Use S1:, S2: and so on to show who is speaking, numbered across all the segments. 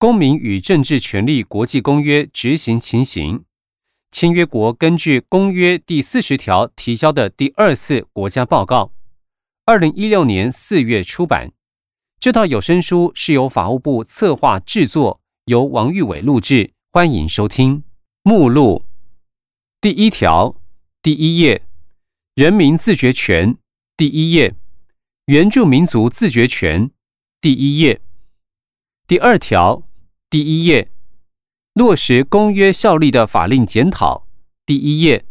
S1: 公民与政治权利国际公约执行情形，签约国根据公约第四十条提交的第二次国家报告，二零一六年四月出版。这套有声书是由法务部策划制作，由王玉伟录制。欢迎收听目录第一条第一页：人民自决权第一页；原住民族自决权第一页；第二条。第一页，落实公约效力的法令检讨。第一页，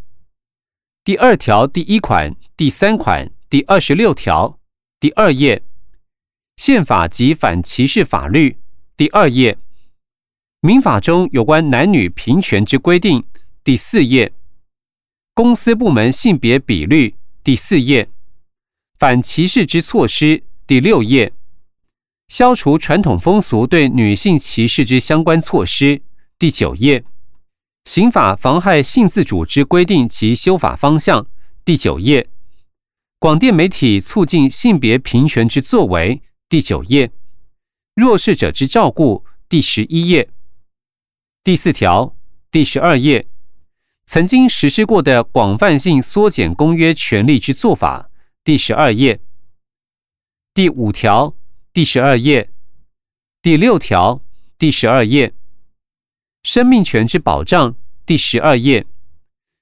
S1: 第二条第一款、第三款、第二十六条。第二页，宪法及反歧视法律。第二页，民法中有关男女平权之规定。第四页，公司部门性别比率。第四页，反歧视之措施。第六页。消除传统风俗对女性歧视之相关措施。第九页，刑法妨害性自主之规定及修法方向。第九页，广电媒体促进性别平权之作为。第九页，弱势者之照顾。第十一页，第四条第十二页，曾经实施过的广泛性缩减公约权利之做法。第十二页，第五条。第十二页。第六条。第十二页。生命权之保障。第十二页。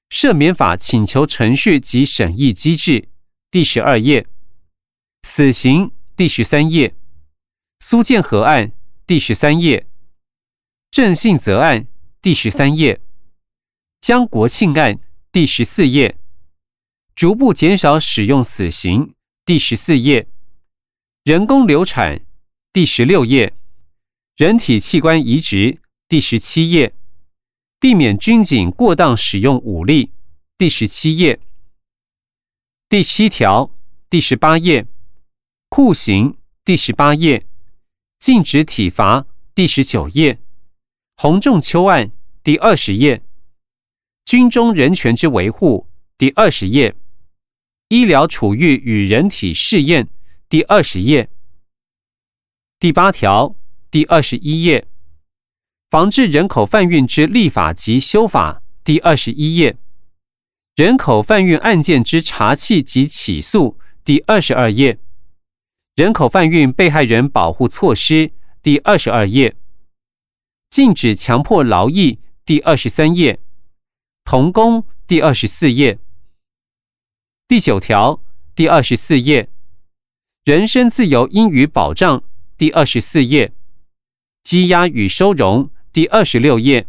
S1: 赦免法请求程序及审议机制。第十二页。死刑。第十三页。苏建和案。第十三页。郑信泽案。第十三页。江国庆案。第十四页。逐步减少使用死刑。第十四页。人工流产第十六页，人体器官移植第十七页，避免军警过当使用武力第十七页，第七条第十八页，酷刑第十八页，禁止体罚第十九页，洪仲秋案第二十页，军中人权之维护第二十页，医疗处遇与人体试验。第二十页，第八条，第二十一页，防治人口贩运之立法及修法。第二十一页，人口贩运案件之查缉及起诉。第二十二页，人口贩运被害人保护措施。第二十二页，禁止强迫劳役。第二十三页，童工。第二十四页，第九条，第二十四页。人身自由应予保障，第二十四页；羁押与收容，第二十六页；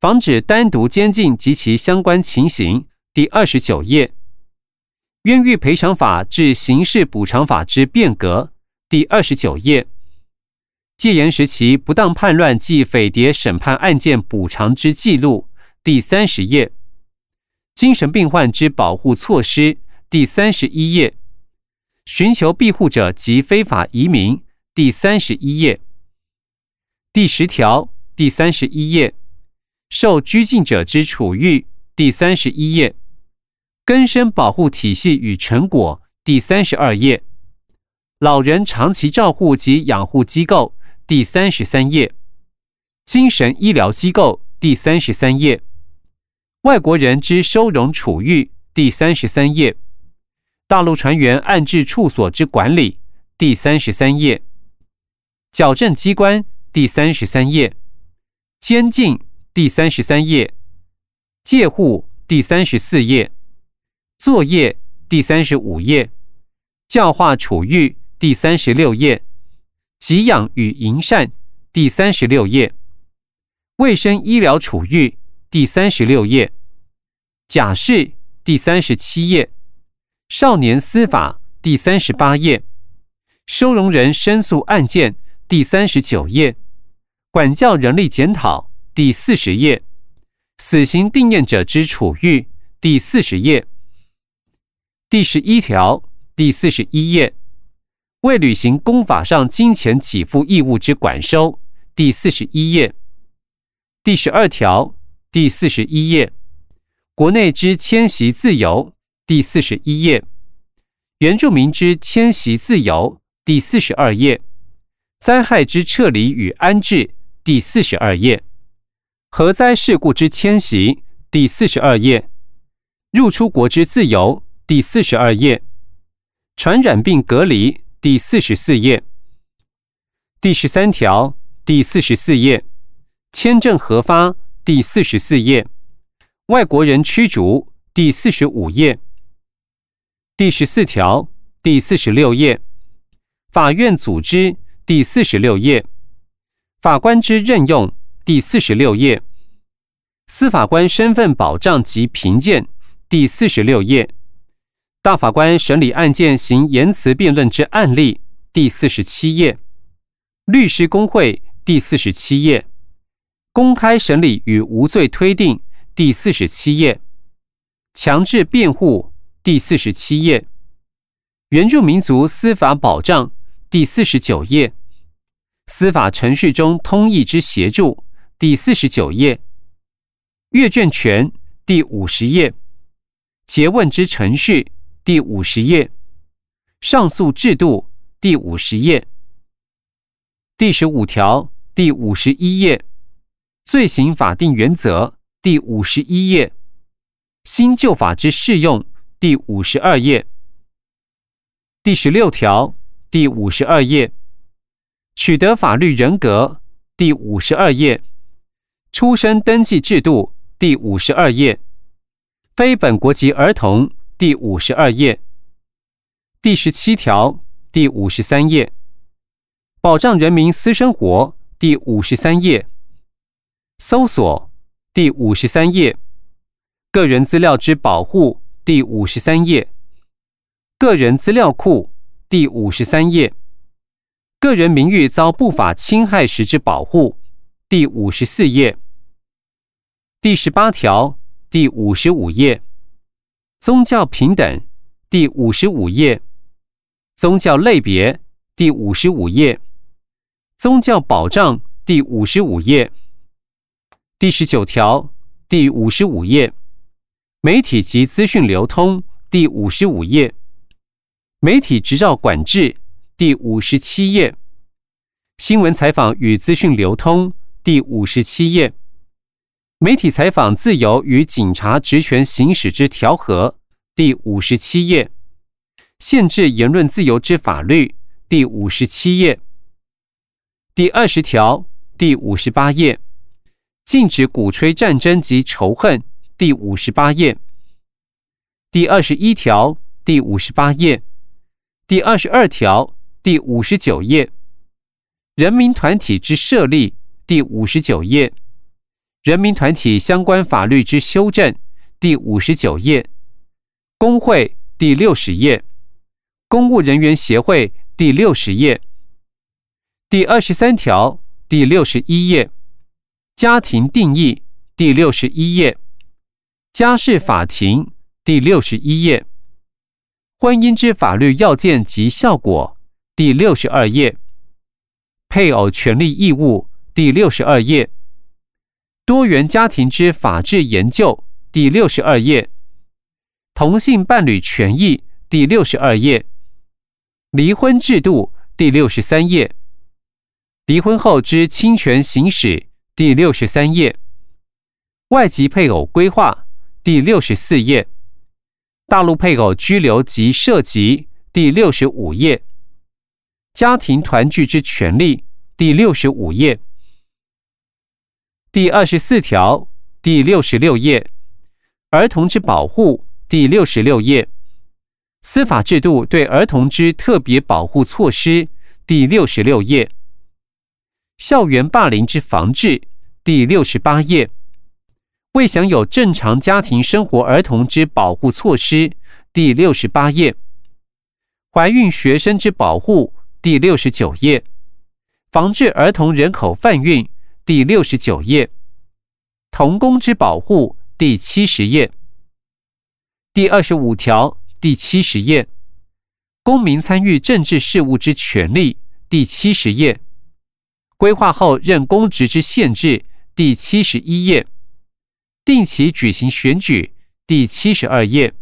S1: 防止单独监禁及其相关情形，第二十九页；冤狱赔偿法至刑事补偿法之变革，第二十九页；戒严时期不当叛乱及匪谍审判案件补偿之记录，第三十页；精神病患之保护措施，第三十一页。寻求庇护者及非法移民，第三十一页，第十条，第三十一页，受拘禁者之处遇，第三十一页，根深保护体系与成果，第三十二页，老人长期照护及养护机构，第三十三页，精神医疗机构，第三十三页，外国人之收容处遇，第三十三页。大陆船员安置处所之管理，第三十三页；矫正机关，第三十三页；监禁，第三十三页；戒护，第三十四页；作业，第三十五页；教化处遇，第三十六页；给养与营善，第三十六页；卫生医疗处遇，第三十六页；假释，第三十七页。少年司法第三十八页，收容人申诉案件第三十九页，管教人力检讨第四十页，死刑定验者之处遇第四十页，第十一条第四十一页，未履行公法上金钱给付义务之管收第四十一页，第十二条第四十一页，国内之迁徙自由。第四十一页，原住民之迁徙自由；第四十二页，灾害之撤离与安置；第四十二页；核灾事故之迁徙，第四十二页；入出国之自由，第四十二页；传染病隔离，第四十四页；第十三条，第四十四页；签证核发，第四十四页；外国人驱逐，第四十五页；第十四条，第四十六页；法院组织，第四十六页。法官之任用第四十六页，司法官身份保障及评鉴第四十六页，大法官审理案件行言辞辩论之案例第四十七页，律师工会第四十七页，公开审理与无罪推定第四十七页，强制辩护第四十七页，原住民族司法保障第四十九页。司法程序中通译之协助，第四十九页；阅卷权第五十页；诘问之程序第五十页；上诉制度第五十页；第十五条第五十一页；罪行法定原则第五十一页；新旧法之适用第五十二页；第十六条第五十二页。取得法律人格第五十二页，出生登记制度第五十二页，非本国籍儿童第五十二页，第十七条第五十三页，保障人民私生活第五十三页，搜索第五十三页，个人资料之保护第五十三页，个人资料库第五十三页。个人名誉遭不法侵害时之保护，第五十四页，第十八条，第五十五页，宗教平等，第五十五页，宗教类别，第五十五页，宗教保障，第五十五页，第十九条，第五十五页，媒体及资讯流通，第五十五页，媒体执照管制。第五十七页，新闻采访与资讯流通。第五十七页，媒体采访自由与警察职权行使之调和。第五十七页，限制言论自由之法律。第五十七页，第二十条。第五十八页，禁止鼓吹战争及仇恨。第五十八页，第二十一条。第五十八页，第二十二条。第五十九页，人民团体之设立；第五十九页，人民团体相关法律之修正；第五十九页，工会第六十页，公务人员协会第六十页，第二十三条第六十一页，家庭定义第六十一页，家事法庭第六十一页，婚姻之法律要件及效果。第六十二页，配偶权利义务第六十二页，多元家庭之法制研究第六十二页，同性伴侣权益第六十二页，离婚制度第六十三页，离婚后之侵权行使第六十三页，外籍配偶规划第六十四页，大陆配偶居留及涉及第六十五页。家庭团聚之权利，第六十五页，第二十四条，第六十六页，儿童之保护，第六十六页，司法制度对儿童之特别保护措施，第六十六页，校园霸凌之防治，第六十八页，未享有正常家庭生活儿童之保护措施，第六十八页，怀孕学生之保护。第六十九页，防治儿童人口贩运。第六十九页，童工之保护。第七十页，第二十五条。第七十页，公民参与政治事务之权利。第七十页，规划后任公职之限制。第七十一页，定期举行选举。第七十二页，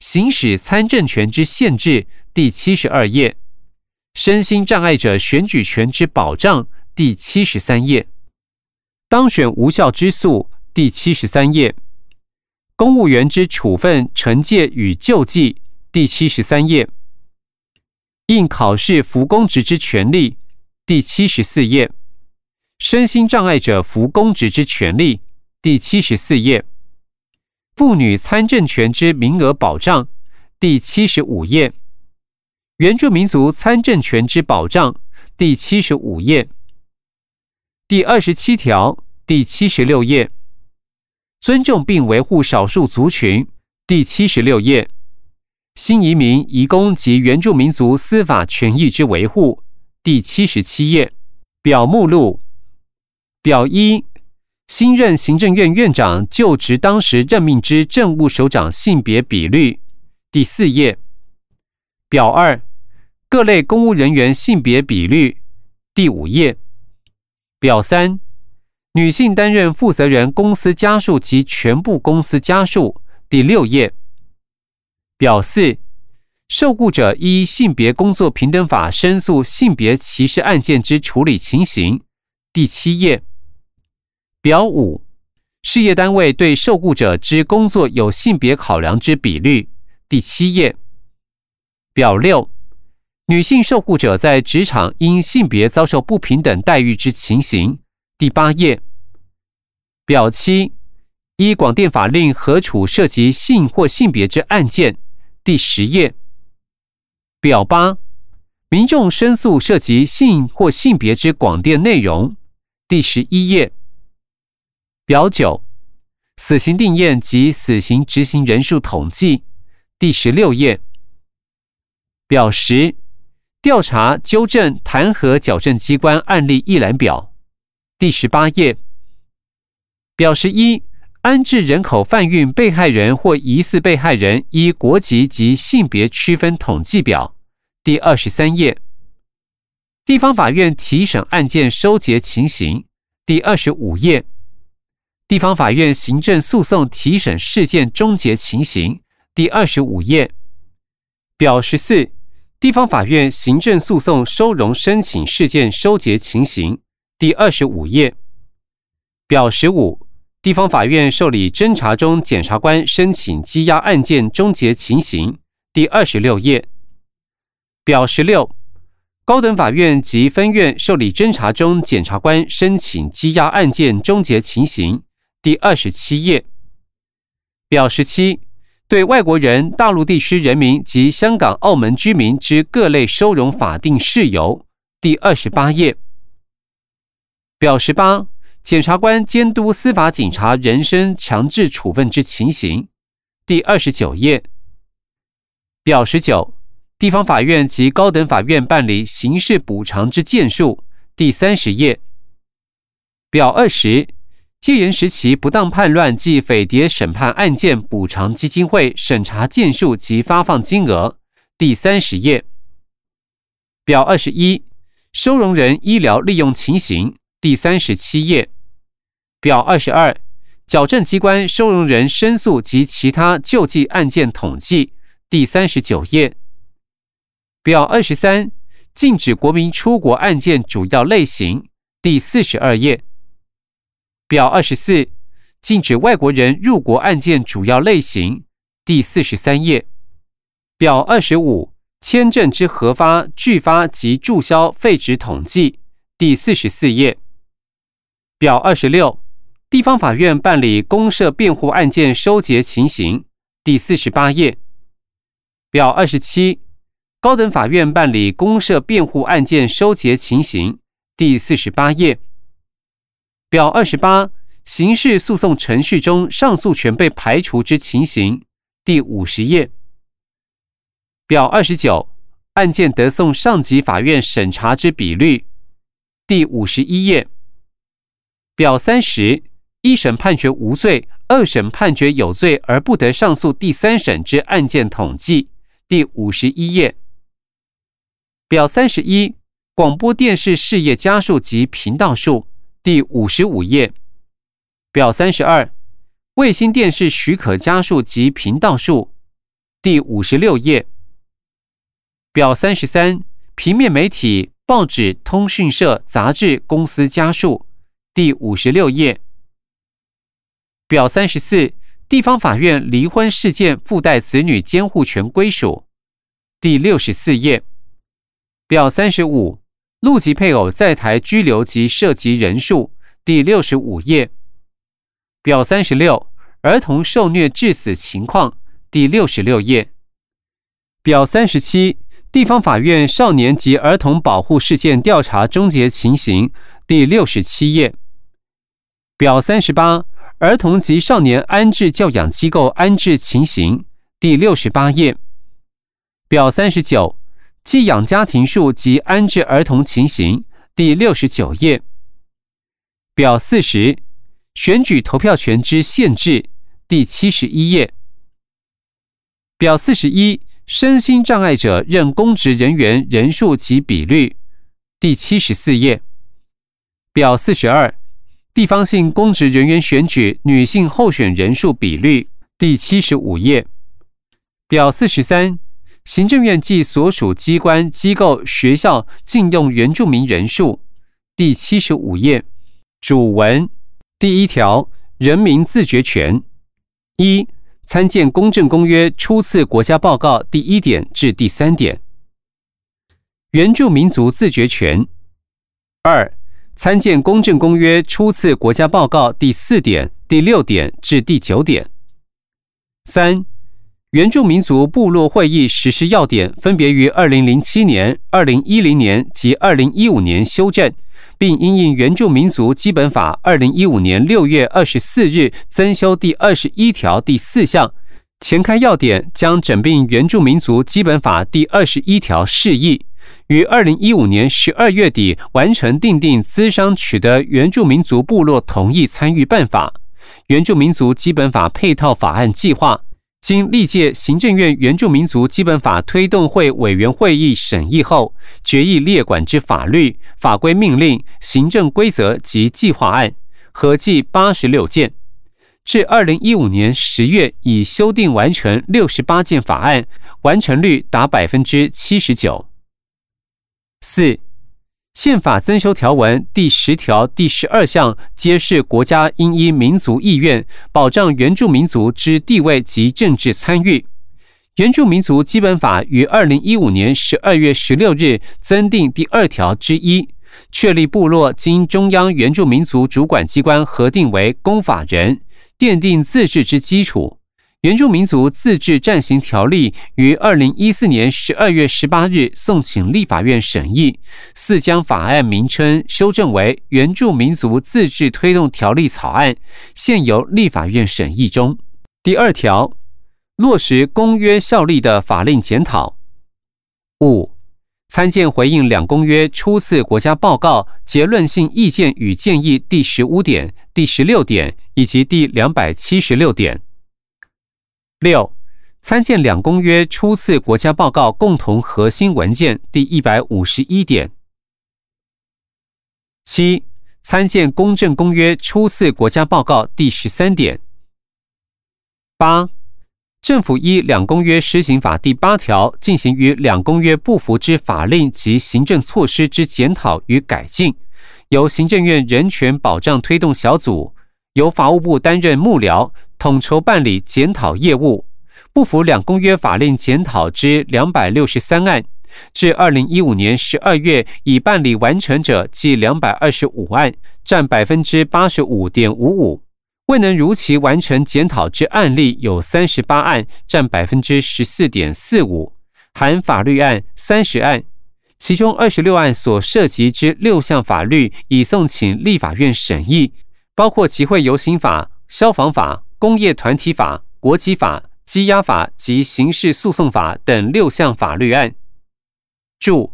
S1: 行使参政权之限制。第七十二页。身心障碍者选举权之保障，第七十三页。当选无效之诉第七十三页。公务员之处分、惩戒与救济第七十三页。应考试服公职之权利第七十四页。身心障碍者服公职之权利第七十四页。妇女参政权之名额保障第七十五页。原住民族参政权之保障第七十五页。第二十七条第七十六页。尊重并维护少数族群第七十六页。新移民、移工及原住民族司法权益之维护第七十七页。表目录。表一：新任行政院院长就职当时任命之政务首长性别比率第四页。表二：各类公务人员性别比率第五页。表三：女性担任负责人公司家数及全部公司家数第六页。表四：受雇者依性别工作平等法申诉性别歧视案件之处理情形第七页。表五，事业单位对受雇者之工作有性别考量之比率，第七页。表六，女性受雇者在职场因性别遭受不平等待遇之情形，第八页。表七，依广电法令核处涉及性或性别之案件，第十页。表八，民众申诉涉及性或性别之广电内容，第十一页。表九，死刑定验及死刑执行人数统计，第十六页。表十，调查、纠正、弹劾矫正机关案例一览表，第十八页。表十一，安置人口贩运被害人或疑似被害人依国籍及性别区分统计表，第二十三页。地方法院提审案件收结情形，第二十五页。地方法院行政诉讼提审事件终结情形，第二十五页。表十四，地方法院行政诉讼收容申请事件收结情形，第二十五页。表十五，地方法院受理侦查中检察官申请羁押案件终结情形，第二十六页。表十六，高等法院及分院受理侦查中检察官申请羁押案件终结情形。第二十七页，表十七，对外国人、大陆地区人民及香港、澳门居民之各类收容法定事由。第二十八页，表十八，检察官监督司法警察人身强制处分之情形。第二十九页，表十九，地方法院及高等法院办理刑事补偿之件数。第三十页，表二十。戒严时期不当叛乱及匪谍审判案件补偿基金会审查件数及发放金额，第三十页。表二十一，收容人医疗利用情形，第三十七页。表二十二，矫正机关收容人申诉及其他救济案件统计，第三十九页。表二十三，禁止国民出国案件主要类型，第四十二页。表二十四，禁止外国人入国案件主要类型，第四十三页。表二十五，签证之核发、拒发及注销废止统计，第四十四页。表二十六，地方法院办理公社辩护案件收结情形，第四十八页。表二十七，高等法院办理公社辩护案件收结情形，第四十八页。表二十八，刑事诉讼程序中上诉权被排除之情形，第五十页。表二十九，案件得送上级法院审查之比率，第五十一页。表三十，一审判决无罪，二审判决有罪而不得上诉第三审之案件统计，第五十一页。表三十一，广播电视事业家数及频道数。第五十五页，表三十二，卫星电视许可加数及频道数。第五十六页，表三十三，平面媒体、报纸、通讯社、杂志公司加数。第五十六页。表三十四，地方法院离婚事件附带子女监护权归属，第六十四页。表三十五，陆籍配偶在台居留及涉及人数，第六十五页。表三十六，儿童受虐致死情况，第六十六页。表三十七，地方法院少年及儿童保护事件调查终结情形，第六十七页。表三十八。儿童及少年安置教养机构安置情形，第六十八页。表三十九，寄养家庭数及安置儿童情形，第六十九页。表四十，选举投票权之限制，第七十一页。表四十一，身心障碍者任公职人员人数及比率，第七十四页。表四十二。地方性公职人员选举女性候选人数比率，第七十五页表四十三，行政院及所属机关、机构、学校禁用原住民人数，第七十五页主文第一条人民自决权一参见公正公约初次国家报告第一点至第三点原住民族自决权二。参见《公正公约》初次国家报告第四点、第六点至第九点。三、原住民族部落会议实施要点分别于二零零七年、二零一零年及二零一五年修正，并因应原住民族基本法二零一五年六月二十四日增修第二十一条第四项，前开要点将整并原住民族基本法第二十一条释义。于二零一五年十二月底完成订定资商取得原住民族部落同意参与办法、原住民族基本法配套法案计划，经历届行政院原住民族基本法推动会委员会议审议后，决议列管之法律法规命令、行政规则及计划案，合计八十六件。至二零一五年十月，已修订完成六十八件法案，完成率达百分之七十九。四、宪法增修条文第十条第十二项揭示国家应依民族意愿保障原住民族之地位及政治参与。原住民族基本法于二零一五年十二月十六日增订第二条之一，确立部落经中央原住民族主管机关核定为公法人，奠定自治之基础。原住民族自治暂行条例于二零一四年十二月十八日送请立法院审议，四将法案名称修正为《原住民族自治推动条例》草案，现由立法院审议中。第二条，落实公约效力的法令检讨。五，参见回应两公约初次国家报告结论性意见与建议第十五点、第十六点以及第两百七十六点。六、参见两公约初次国家报告共同核心文件第一百五十一点。七、参见公正公约初次国家报告第十三点。八、政府依两公约施行法第八条进行与两公约不符之法令及行政措施之检讨与改进，由行政院人权保障推动小组，由法务部担任幕僚。统筹办理检讨业务，不符两公约法令检讨之两百六十三案，至二零一五年十二月已办理完成者计两百二十五案，占百分之八十五点五五；未能如期完成检讨之案例有三十八案，占百分之十四点四五，含法律案三十案，其中二十六案所涉及之六项法律已送请立法院审议，包括集会游行法、消防法。工业团体法、国籍法、羁押法及刑事诉讼法等六项法律案。注：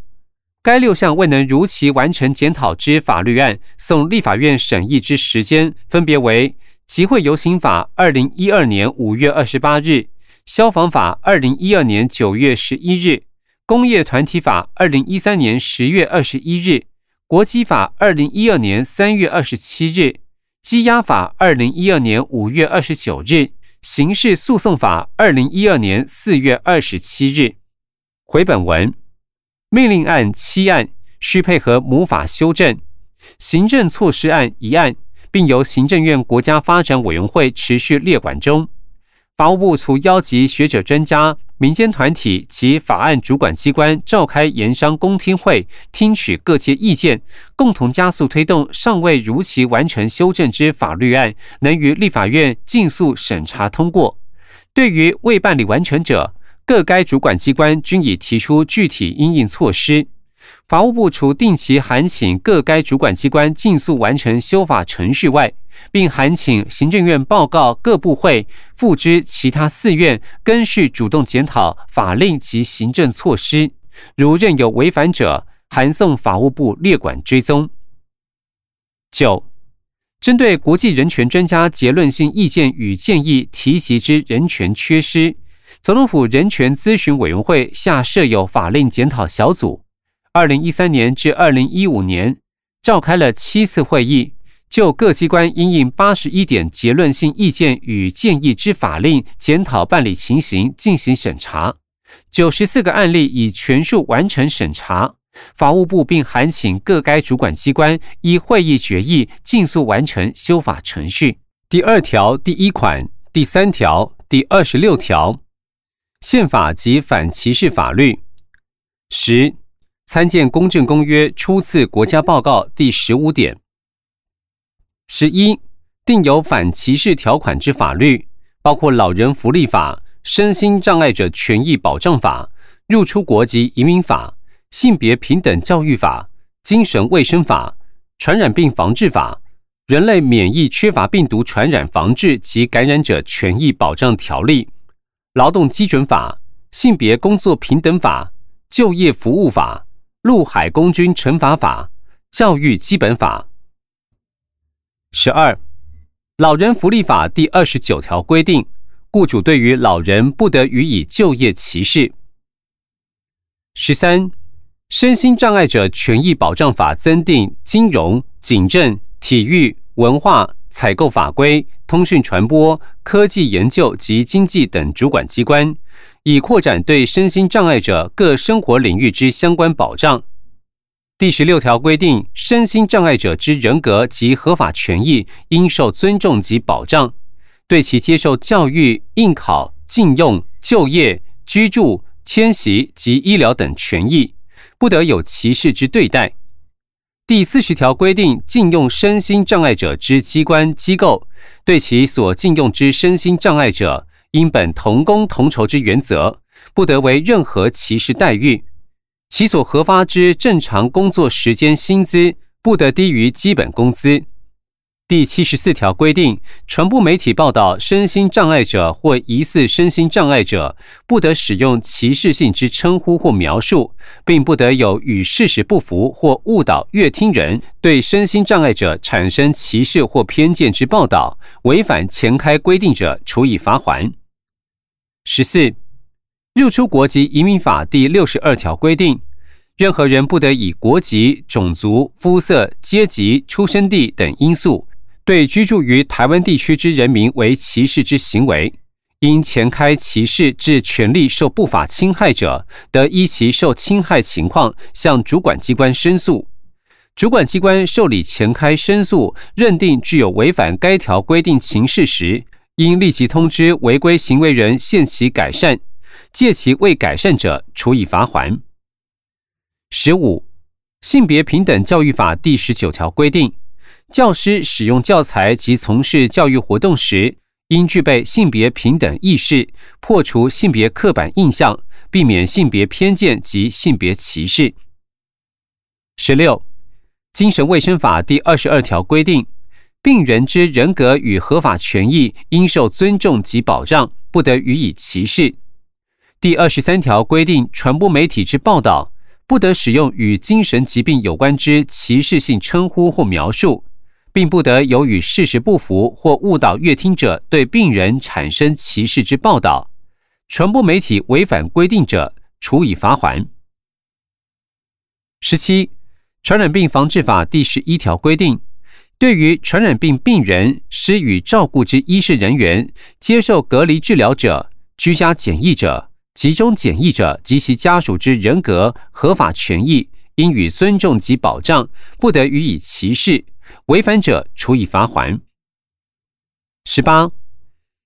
S1: 该六项未能如期完成检讨之法律案，送立法院审议之时间分别为：集会游行法，二零一二年五月二十八日；消防法，二零一二年九月十一日；工业团体法，二零一三年十月二十一日；国籍法，二零一二年三月二十七日。羁押法二零一二年五月二十九日，刑事诉讼法二零一二年四月二十七日。回本文命令案七案需配合母法修正，行政措施案一案，并由行政院国家发展委员会持续列管中。法务部除邀集学者、专家、民间团体及法案主管机关召开研商公听会，听取各界意见，共同加速推动尚未如期完成修正之法律案，能于立法院尽速审查通过。对于未办理完成者，各该主管机关均已提出具体应应措施。法务部除定期函请各该主管机关尽速完成修法程序外，并函请行政院报告各部会，付之其他四院，根续主动检讨法令及行政措施，如任有违反者，函送法务部列管追踪。九，针对国际人权专家结论性意见与建议提及之人权缺失，总统府人权咨询委员会下设有法令检讨小组，二零一三年至二零一五年召开了七次会议。就各机关应应八十一点结论性意见与建议之法令检讨办理情形进行审查，九十四个案例已全数完成审查。法务部并函请各该主管机关依会议决议，尽速完成修法程序。第二条第一款、第三条、第二十六条，宪法及反歧视法律。十、参见《公正公约》初次国家报告第十五点。十一，定有反歧视条款之法律，包括《老人福利法》、《身心障碍者权益保障法》、《入出国及移民法》、《性别平等教育法》、《精神卫生法》、《传染病防治法》、《人类免疫缺乏病毒传染防治及感染者权益保障条例》、《劳动基准法》、《性别工作平等法》、《就业服务法》、《陆海空军惩罚法》、《教育基本法》。十二，老人福利法第二十九条规定，雇主对于老人不得予以就业歧视。十三，身心障碍者权益保障法增订金融、警政、体育、文化、采购法规、通讯传播、科技研究及经济等主管机关，以扩展对身心障碍者各生活领域之相关保障。第十六条规定，身心障碍者之人格及合法权益应受尊重及保障，对其接受教育、应考、禁用、就业、居住、迁徙及医疗等权益，不得有歧视之对待。第四十条规定，禁用身心障碍者之机关机构，对其所禁用之身心障碍者，应本同工同酬之原则，不得为任何歧视待遇。其所核发之正常工作时间薪资不得低于基本工资。第七十四条规定，传播媒体报道身心障碍者或疑似身心障碍者，不得使用歧视性之称呼或描述，并不得有与事实不符或误导阅听人，对身心障碍者产生歧视或偏见之报道，违反前开规定者，处以罚款。十四。入出国籍移民法第六十二条规定，任何人不得以国籍、种族、肤色、阶级、出生地等因素，对居住于台湾地区之人民为歧视之行为，因前开歧视致权利受不法侵害者，得依其受侵害情况向主管机关申诉。主管机关受理前开申诉，认定具有违反该条规定情事时，应立即通知违规行为人限期改善。借其未改善者，处以罚款。十五，性别平等教育法第十九条规定，教师使用教材及从事教育活动时，应具备性别平等意识，破除性别刻板印象，避免性别偏见及性别歧视。十六，精神卫生法第二十二条规定，病人之人格与合法权益应受尊重及保障，不得予以歧视。第二十三条规定，传播媒体之报道不得使用与精神疾病有关之歧视性称呼或描述，并不得有与事实不符或误导阅听者对病人产生歧视之报道。传播媒体违反规定者，处以罚款。十七，传染病防治法第十一条规定，对于传染病病人施予照顾之医事人员、接受隔离治疗者、居家检疫者。集中检疫者及其家属之人格合法权益，应予尊重及保障，不得予以歧视，违反者处以罚款。十八，《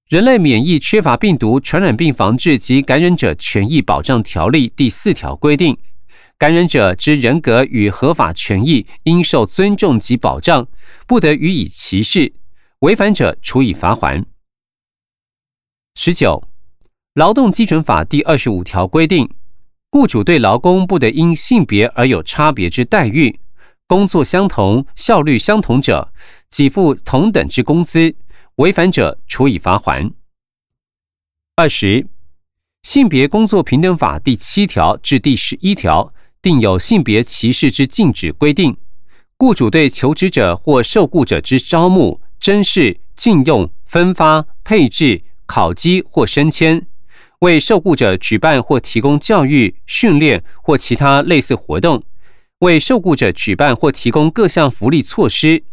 S1: 人类免疫缺乏病毒传染病防治及感染者权益保障条例》第四条规定，感染者之人格与合法权益应受尊重及保障，不得予以歧视，违反者处以罚款。十九，《劳动基准法》第二十五条规定，雇主对劳工不得因性别而有差别之待遇，工作相同、效率相同者，给付同等之工资。违反者处以罚款。二十，《性别工作平等法》第七条至第十一条定有性别歧视之禁止规定。雇主对求职者或受雇者之招募、甄试、禁用、分发、配置、考绩或升迁，为受雇者举办或提供教育、训练或其他类似活动，为受雇者举办或提供各项福利措施，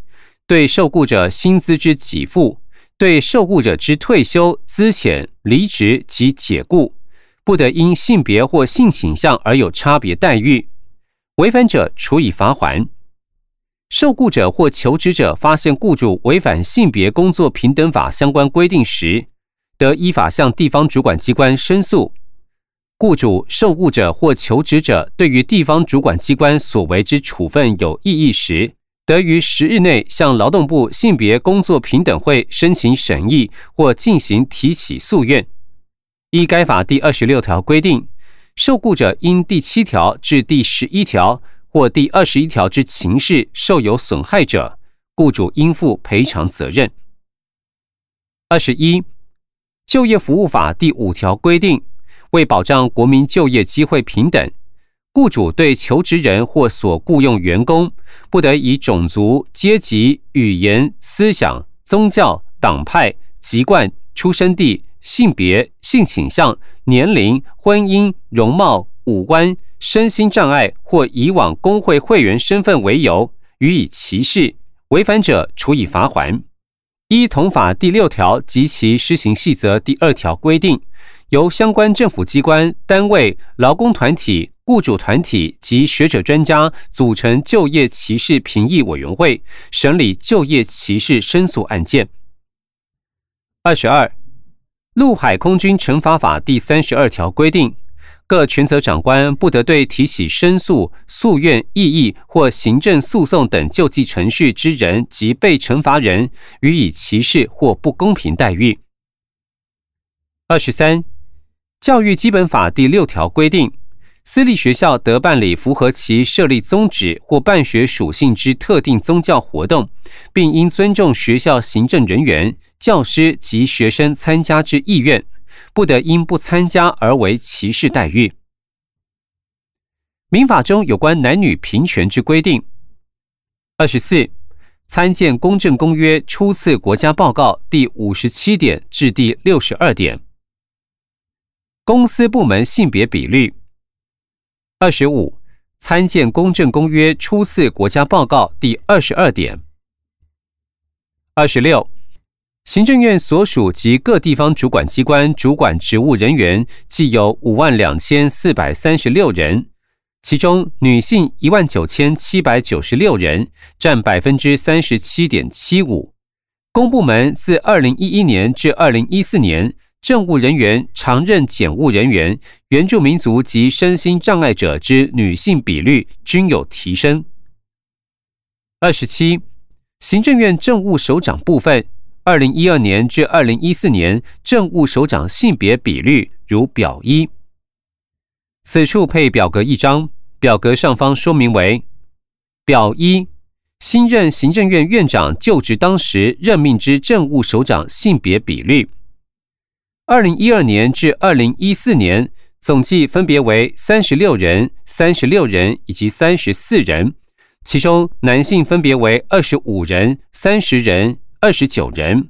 S1: 对受雇者薪资之给付。对受雇者之退休、资遣、离职及解雇，不得因性别或性倾向而有差别待遇，违反者处以罚款。受雇者或求职者发现雇主违反性别工作平等法相关规定时，得依法向地方主管机关申诉。雇主、受雇者或求职者对于地方主管机关所为之处分有异议时，得于十日内向劳动部性别工作平等会申请审议或进行提起诉愿。依该法第二十六条规定，受雇者因第七条至第十一条或第二十一条之情事受有损害者，雇主应负赔偿责任。二十一，就业服务法第五条规定，为保障国民就业机会平等。雇主对求职人或所雇佣员工，不得以种族、阶级、语言、思想、宗教、党派、籍贯、出生地、性别、性倾向、年龄、婚姻、容貌、五官、身心障碍或以往工会会员身份为由予以歧视，违反者处以罚款。依同法第六条及其施行细则第二条规定，由相关政府机关单位、劳工团体。雇主团体及学者专家组成就业歧视评议委员会，审理就业歧视申诉案件。二十二，《陆海空军惩罚法》第三十二条规定，各权责长官不得对提起申诉、诉愿、异议或行政诉讼等救济程序之人及被惩罚人予以歧视或不公平待遇。二十三，《教育基本法》第六条规定。私立学校得办理符合其设立宗旨或办学属性之特定宗教活动，并应尊重学校行政人员、教师及学生参加之意愿，不得因不参加而为歧视待遇。民法中有关男女平权之规定。二十四，参见《公正公约》初次国家报告第五十七点至第六十二点。公司部门性别比率。二十五，参见《公正公约》初次国家报告第二十二点。二十六，行政院所属及各地方主管机关主管职务人员计有五万两千四百三十六人，其中女性一万九千七百九十六人，占百分之三十七点七五。公部门自二零一一年至二零一四年。政务人员、常任检务人员、原住民族及身心障碍者之女性比率均有提升。二十七，行政院政务首长部分，二零一二年至二零一四年政务首长性别比率如表一。此处配表格一张，表格上方说明为表一：新任行政院院长就职当时任命之政务首长性别比率。二零一二年至二零一四年，总计分别为三十六人、三十六人以及三十四人，其中男性分别为二十五人、三十人、二十九人，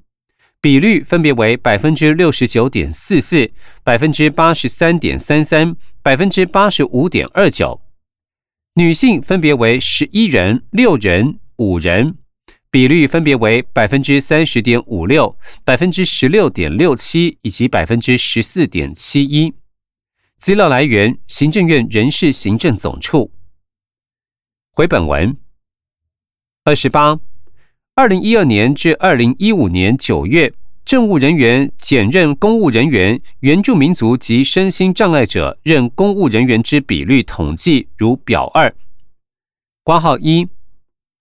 S1: 比率分别为百分之六十九点四四、百分之八十三点三三、百分之八十五点二九；女性分别为十一人、六人、五人。比率分别为百分之三十点五六、百分之十六点六七以及百分之十四点七一。资料来源：行政院人事行政总处。回本文。二十八，二零一二年至二零一五年九月，政务人员检任公务人员、原住民族及身心障碍者任公务人员之比率统计如表二。挂号一，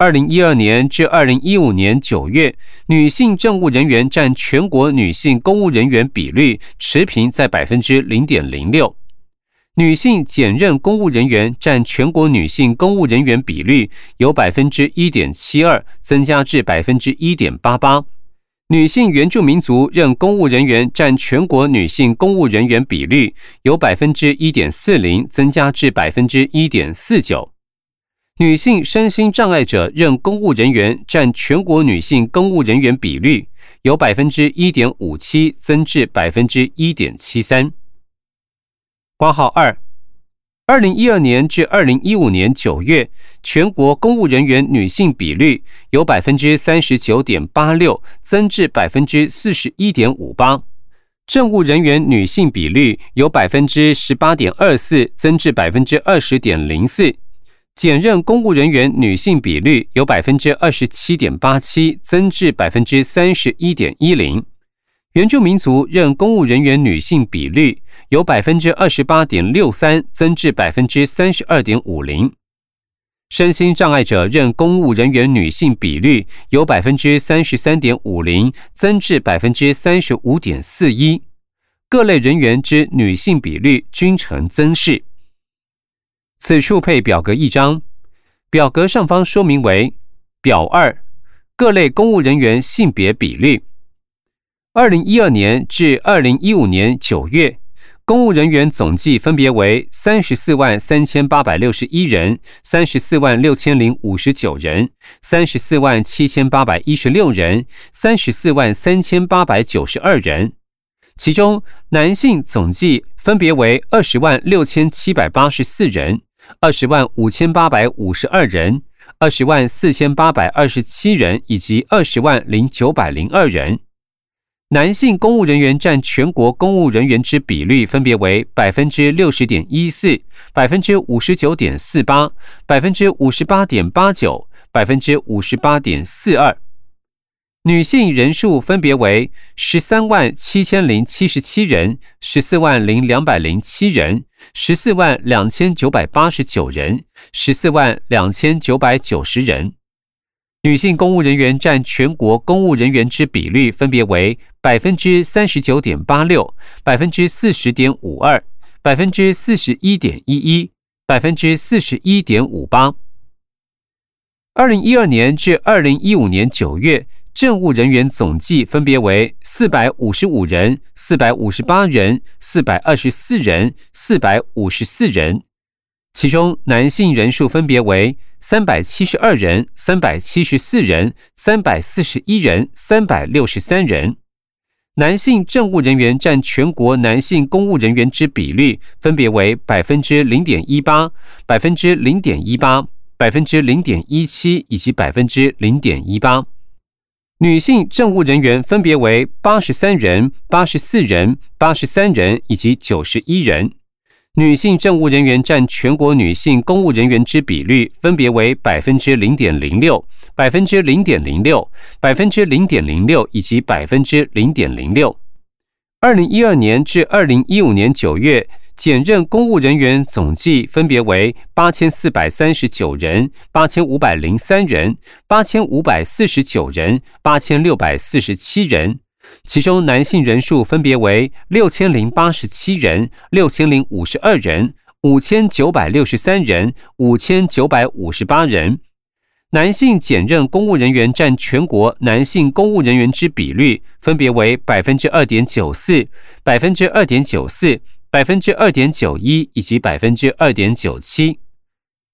S1: 二零一二年至二零一五年九月，女性政务人员占全国女性公务人员比率持平在百分之零点零六。女性检任公务人员占全国女性公务人员比率由百分之一点七二增加至百分之一点八八，女性原住民族任公务人员占全国女性公务人员比率由百分之一点四零增加至百分之一点四九，女性身心障碍者任公务人员占全国女性公务人员比率由百分之一点五七增至百分之一点七三。挂号二，二零一二年至二零一五年九月，全国公务人员女性比率由百分之三十九点八六增至百分之四十一点五八，政务人员女性比率由百分之十八点二四增至百分之二十点零四，检任公务人员女性比率由百分之二十七点八七增至百分之三十一点一零。原住民族任公务人员女性比率由百分之二十八点六三增至百分之三十二点五零，身心障碍者任公务人员女性比率由百分之三十三点五零增至百分之三十五点四一，各类人员之女性比率均呈增势。此处配表格一张，表格上方说明为表二，各类公务人员性别比率。二零一二年至二零一五年九月，公务人员总计分别为三十四万三千八百六十一人、三十四万六千零五十九人、三十四万七千八百一十六人、三十四万三千八百九十二人。其中，男性总计分别为二十万六千七百八十四人、二十万五千八百五十二人、二十万四千八百二十七人以及二十万零九百零二人。男性公务人员占全国公务人员之比率分别为百分之六十点一四、百分之五十九点四八、百分之五十八点八九、百分之五十八点四二。女性人数分别为十三万七千零七十七人、十四万零两百零七人、十四万两千九百八十九人、十四万两千九百九十人。女性公务人员占全国公务人员之比率分别为百分之三十九点八六、百分之四十点五二、百分之四十一点一一、百分之四十一点五八。二零一二年至二零一五年九月，政务人员总计分别为四百五十五人、四百五十八人、四百二十四人、四百五十四人。其中男性人数分别为三百七十二人、三百七十四人、三百四十一人、三百六十三人。男性政务人员占全国男性公务人员之比率分别为百分之零点一八、百分之零点一八、百分之零点一七以及百分之零点一八。女性政务人员分别为八十三人、八十四人、八十三人以及九十一人。女性政务人员占全国女性公务人员之比率分别为百分之零点零六、百分之零点零六、百分之零点零六以及百分之零点零六。二零一二年至二零一五年九月，检任公务人员总计分别为八千四百三十九人、八千五百零三人、八千五百四十九人、八千六百四十七人。其中男性人数分别为六千零八十七人、六千零五十二人、五千九百六十三人、五千九百五十八人。男性检任公务人员占全国男性公务人员之比率分别为百分之二点九四、百分之二点九四、百分之二点九一以及百分之二点九七。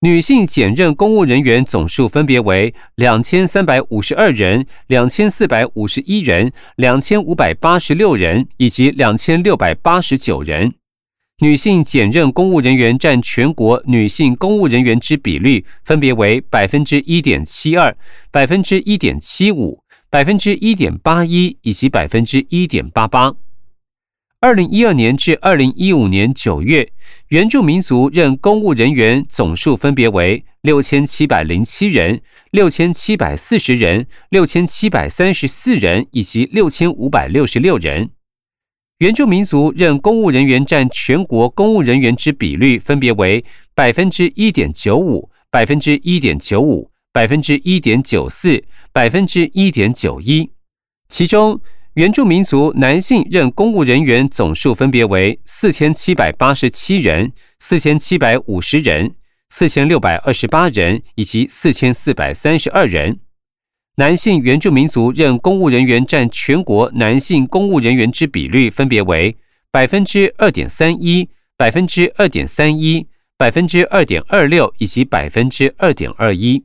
S1: 女性检任公务人员总数分别为两千三百五十二人、两千四百五十一人、两千五百八十六人以及两千六百八十九人。女性检任公务人员占全国女性公务人员之比率分别为百分之一点七二、百分之一点七五、百分之一点八一以及百分之一点八八。二零一二年至二零一五年九月，原住民族任公务人员总数分别为六千七百零七人、六千七百四十人、六千七百三十四人以及六千五百六十六人。原住民族任公务人员占全国公务人员之比率分别为百分之一点九五、百分之一点九五、百分之一点九四、百分之一点九一，其中。原住民族男性任公务人员总数分别为四千七百八十七人、四千七百五十人、四千六百二十八人以及四千四百三十二人。男性原住民族任公务人员占全国男性公务人员之比率分别为百分之二点三一、百分之二点三一、百分之二点二六以及百分之二点二一。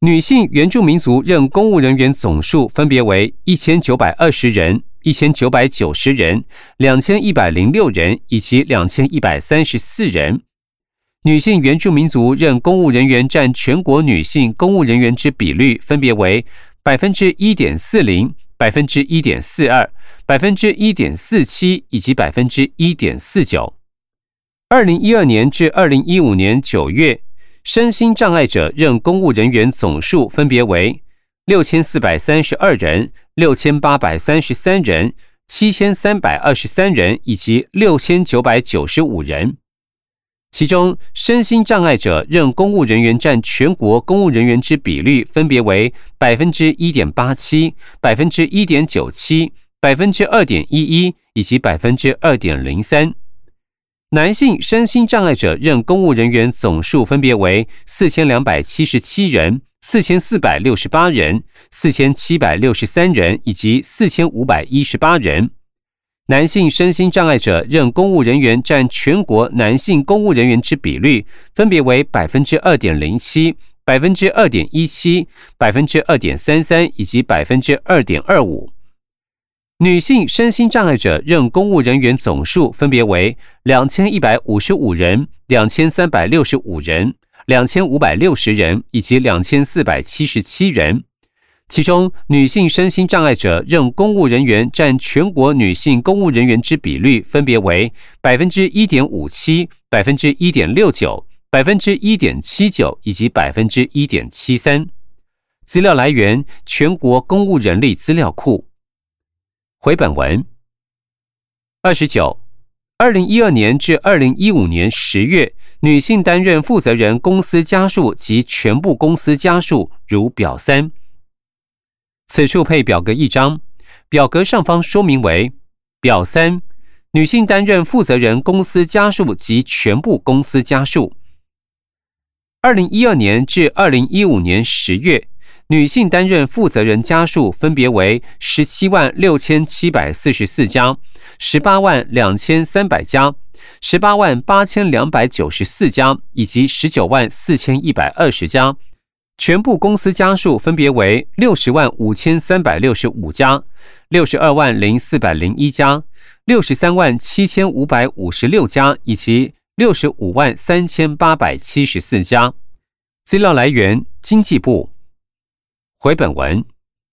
S1: 女性原住民族任公务人员总数分别为一千九百二十人、一千九百九十人、两千一百零六人以及两千一百三十四人。女性原住民族任公务人员占全国女性公务人员之比率分别为百分之一点四零、百分之一点四二、百分之一点四七以及百分之一点四九。二零一二年至二零一五年九月。身心障碍者任公务人员总数分别为六千四百三十二人、六千八百三十三人、七千三百二十三人以及六千九百九十五人。其中，身心障碍者任公务人员占全国公务人员之比率分别为百分之一点八七、百分之一点九七、百分之二点一一以及百分之二点零三。男性身心障碍者任公务人员总数分别为四千两百七十七人、四千四百六十八人、四千七百六十三人以及四千五百一十八人。男性身心障碍者任公务人员占全国男性公务人员之比率分别为百分之二点零七、百分之二点一七、百分之二点三三以及百分之二点二五。女性身心障碍者任公务人员总数分别为两千一百五十五人、两千三百六十五人、两千五百六十人以及两千四百七十七人。其中，女性身心障碍者任公务人员占全国女性公务人员之比率分别为百分之一点五七、百分之一点六九、百分之一点七九以及百分之一点七三。资料来源：全国公务人力资料库。回本文二十九，二零一二年至二零一五年十月，女性担任负责人公司家数及全部公司家数如表三。此处配表格一张，表格上方说明为表三：女性担任负责人公司家数及全部公司家数。二零一二年至二零一五年十月。女性担任负责人家数分别为十七万六千七百四十四家、十八万两千三百家、十八万八千两百九十四家以及十九万四千一百二十家。全部公司家数分别为六十万五千三百六十五家、六十二万零四百零一家、六十三万七千五百五十六家以及六十五万三千八百七十四家。资料来源：经济部。回本文。